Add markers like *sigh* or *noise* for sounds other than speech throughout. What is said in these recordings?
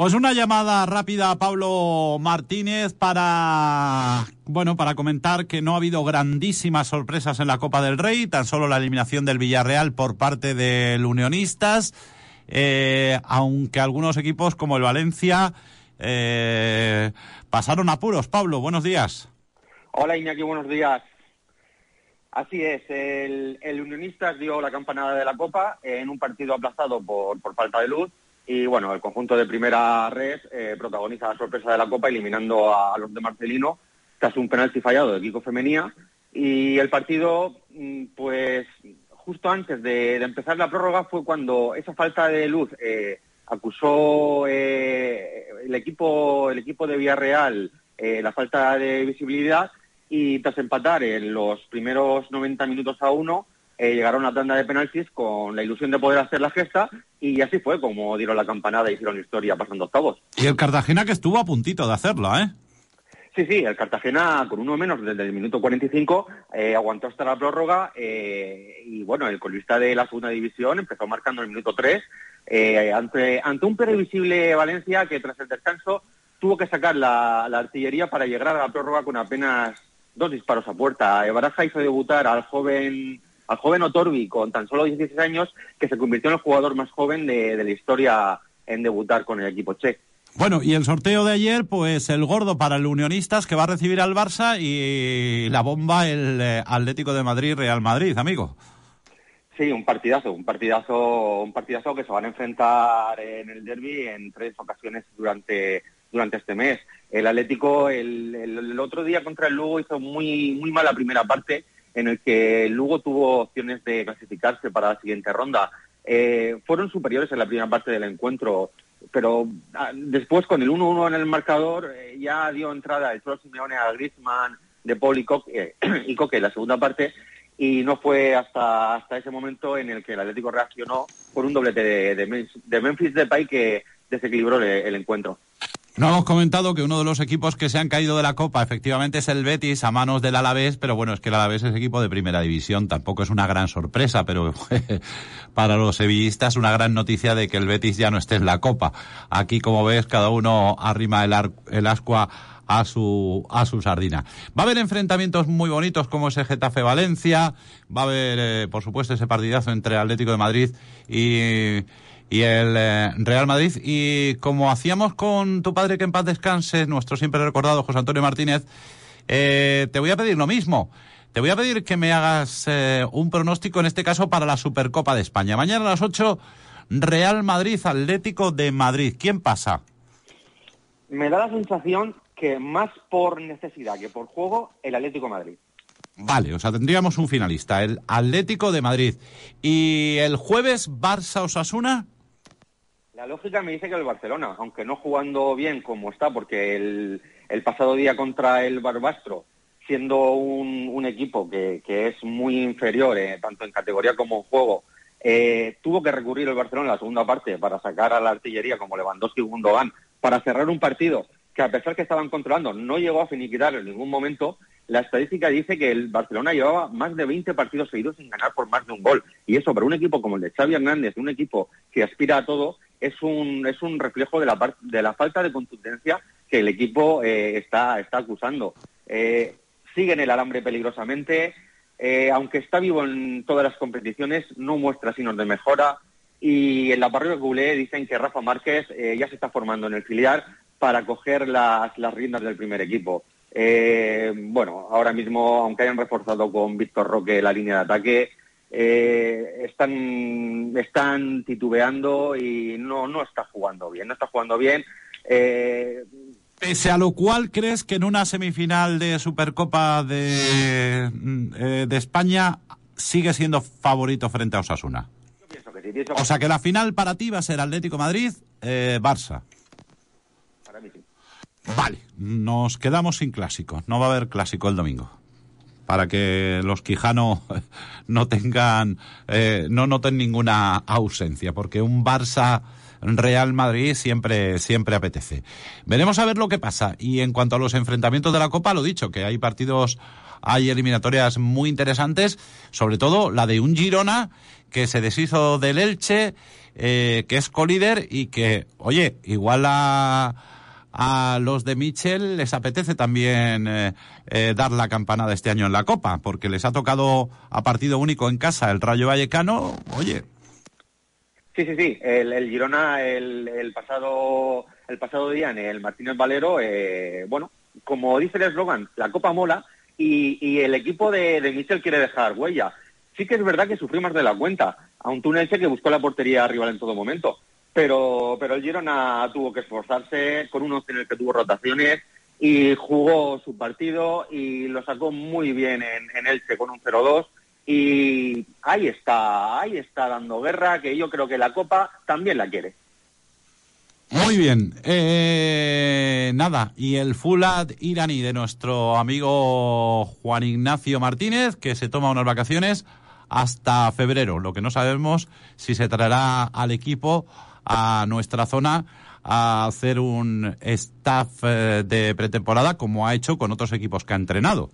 Pues una llamada rápida a Pablo Martínez para bueno, para comentar que no ha habido grandísimas sorpresas en la Copa del Rey, tan solo la eliminación del Villarreal por parte del Unionistas, eh, aunque algunos equipos como el Valencia eh, pasaron apuros. Pablo, buenos días. Hola Iñaki, buenos días. Así es, el, el Unionistas dio la campanada de la Copa en un partido aplazado por, por falta de luz y bueno, el conjunto de primera red eh, protagoniza la sorpresa de la Copa eliminando a, los de Marcelino tras un penalti fallado de Kiko Femenía y el partido, mm, pues justo antes de, empezar la prórroga fue cuando esa falta de luz eh, acusó eh, el equipo el equipo de Villarreal la falta de visibilidad. Y tras empatar en los primeros 90 minutos a uno eh, llegaron a tanda de penaltis con la ilusión de poder hacer la gesta y así fue como dieron la campanada y hicieron historia pasando octavos. Y el Cartagena que estuvo a puntito de hacerlo, ¿eh? Sí, sí, el Cartagena con uno menos desde el minuto 45 eh, aguantó hasta la prórroga eh, y bueno, el colista de la segunda división empezó marcando el minuto 3 ante, ante un previsible Valencia que tras el descanso tuvo que sacar la, la, artillería para llegar a la prórroga con apenas dos disparos a puerta. Baraja hizo debutar al joven al joven Otorbi con tan solo 16 años, que se convirtió en el jugador más joven de, la historia en debutar con el equipo che. Bueno, y el sorteo de ayer, pues el gordo para el Unionistas que va a recibir al Barça y la bomba el eh, Atlético de Madrid Real Madrid, amigo. Sí, un partidazo, un partidazo, un partidazo que se van a enfrentar en el derby en tres ocasiones durante durante este mes. El Atlético el, el, otro día contra el Lugo hizo muy muy mala primera parte en el que Lugo tuvo opciones de clasificarse para la siguiente ronda. Eh, fueron superiores en la primera parte del encuentro, pero ah, después con el 1-1 en el marcador eh, ya dio entrada el Cholo Simeone a Griezmann, De Paul y Coque, *clears throat* y Coque en la segunda parte y no fue hasta, hasta ese momento en el que el Atlético reaccionó por un doblete de, de, de Memphis Depay que desequilibró el encuentro. No hemos comentado que uno de los equipos que se han caído de la Copa efectivamente es el Betis a manos del Alavés, pero bueno, es que el Alavés es equipo de primera división, tampoco es una gran sorpresa, pero *laughs* para los sevillistas una gran noticia de que el Betis ya no esté en la Copa. Aquí, como ves, cada uno arrima el, el ascua a su, a su sardina. Va a haber enfrentamientos muy bonitos como ese Getafe Valencia, va a haber, eh, por supuesto, ese partidazo entre Atlético de Madrid y y el eh, Real Madrid. Y como hacíamos con tu padre que en paz descanse, nuestro siempre recordado José Antonio Martínez, eh, te voy a pedir lo mismo. Te voy a pedir que me hagas eh, un pronóstico, en este caso, para la Supercopa de España. Mañana a las 8, Real Madrid, Atlético de Madrid. ¿Quién pasa? Me da la sensación que más por necesidad que por juego, el Atlético de Madrid. Vale, o sea, tendríamos un finalista, el Atlético de Madrid. ¿Y el jueves Barça-Osasuna? La lógica me dice que el Barcelona, aunque no jugando bien como está, porque el, pasado día contra el Barbastro, siendo un, equipo que, es muy inferior, eh, tanto en categoría como en juego, eh, tuvo que recurrir el Barcelona en la segunda parte para sacar a la artillería como Lewandowski y Gundogan para cerrar un partido que a pesar que estaban controlando no llegó a finiquitar en ningún momento, la estadística dice que el Barcelona llevaba más de 20 partidos seguidos sin ganar por más de un gol. Y eso para un equipo como el de Xavi Hernández, un equipo que aspira a todo, es un, es un reflejo de la, de la falta de contundencia que el equipo eh, está, está acusando. Eh, sigue el alambre peligrosamente, eh, aunque está vivo en todas las competiciones, no muestra signos de mejora. Y en la parroquia Goulet dicen que Rafa Márquez ya se está formando en el filial para coger las, las riendas del primer equipo. bueno, ahora mismo, aunque hayan reforzado con Víctor Roque la línea de ataque, eh, están, están titubeando y no, no está jugando bien, no está jugando bien. Eh, Pese a lo cual, ¿crees que en una semifinal de Supercopa de, eh, de España sigue siendo favorito frente a Osasuna? O sea que la final para ti va a ser Atlético Madrid-Barça. para mí sí. Vale, nos quedamos sin clásico. No va a haber clásico el domingo para que los Quijano *laughs* no tengan, eh, no noten ninguna ausencia, porque un Barça Real Madrid siempre, siempre apetece. Veremos a ver lo que pasa. Y en cuanto a los enfrentamientos de la Copa, lo dicho, que hay partidos, hay eliminatorias muy interesantes, sobre todo la de un Girona que se deshizo del Elche eh, que es colíder y que, oye, igual a, a los de Michel les apetece también eh, eh, dar la campanada este año en la Copa, porque les ha tocado a partido único en casa el Rayo Vallecano, oye. Sí, sí, sí, el, Girona el, pasado el pasado día en el Martínez Valero, eh, bueno, como dice el eslogan, la Copa mola y, el equipo de, Michel quiere dejar huella. Sí que es verdad que sufrió más de la cuenta, a un Tunense que buscó la portería rival en todo momento. Pero, pero el Girona tuvo que esforzarse con unos en el que tuvo rotaciones y jugó su partido y lo sacó muy bien en, en Elche con un 0-2 y ahí está, ahí está dando guerra que yo creo que la Copa también la quiere. Muy bien, eh, nada, y el Fulad iraní de nuestro amigo Juan Ignacio Martínez, que se toma unas vacaciones hasta febrero. Lo que no sabemos si se traerá al equipo a nuestra zona a hacer un staff eh, de pretemporada como ha hecho con otros equipos que ha entrenado.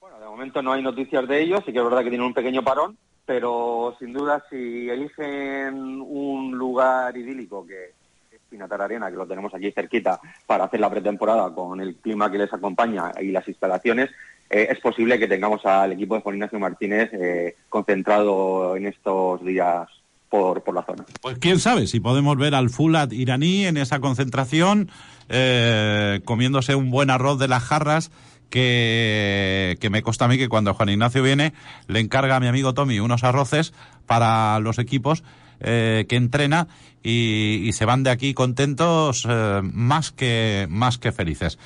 Bueno, de momento no hay noticias de ellos, sí que es verdad que tienen un pequeño parón, pero sin duda si eligen un lugar idílico que es Pinatar Arena, que lo tenemos aquí cerquita, para hacer la pretemporada con el clima que les acompaña y las instalaciones, eh, es posible que tengamos al equipo de Juan Ignacio Martínez eh, concentrado en estos días por, por, la zona. Pues quién sabe si podemos ver al Fulat iraní en esa concentración eh, comiéndose un buen arroz de las jarras que, que, me consta a mí que cuando Juan Ignacio viene le encarga a mi amigo Tommy unos arroces para los equipos eh, que entrena y, y, se van de aquí contentos eh, más que más que felices.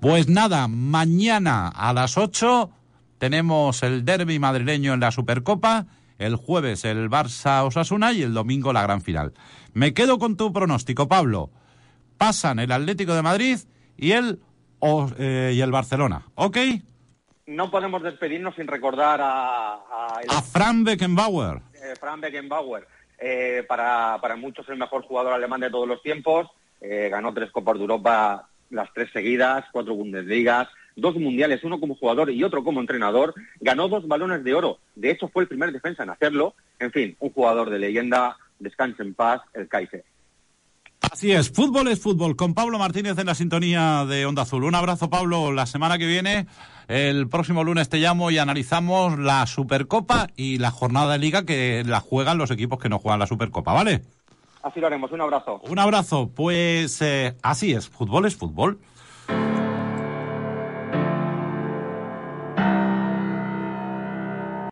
Pues nada, mañana a las 8 tenemos el derby madrileño en la Supercopa, el jueves el Barça Osasuna y el domingo la gran final. Me quedo con tu pronóstico, Pablo. Pasan el Atlético de Madrid y el, o, eh, y el Barcelona, ¿ok? No podemos despedirnos sin recordar a... A, el... a Fran Beckenbauer. Eh, Fran Beckenbauer, eh, para, para muchos el mejor jugador alemán de todos los tiempos, eh, ganó tres Copas de Europa las tres seguidas, cuatro Bundesligas, dos mundiales, uno como jugador y otro como entrenador, ganó dos balones de oro. De hecho, fue el primer defensa en hacerlo. En fin, un jugador de leyenda, descanse en paz, el Kaiser. Así es, fútbol es fútbol, con Pablo Martínez en la sintonía de Onda Azul. Un abrazo, Pablo. La semana que viene, el próximo lunes te llamo y analizamos la Supercopa y la jornada de liga que la juegan los equipos que no juegan la Supercopa, ¿vale? Así lo haremos. Un abrazo. Un abrazo. Pues eh, así es. Fútbol es fútbol.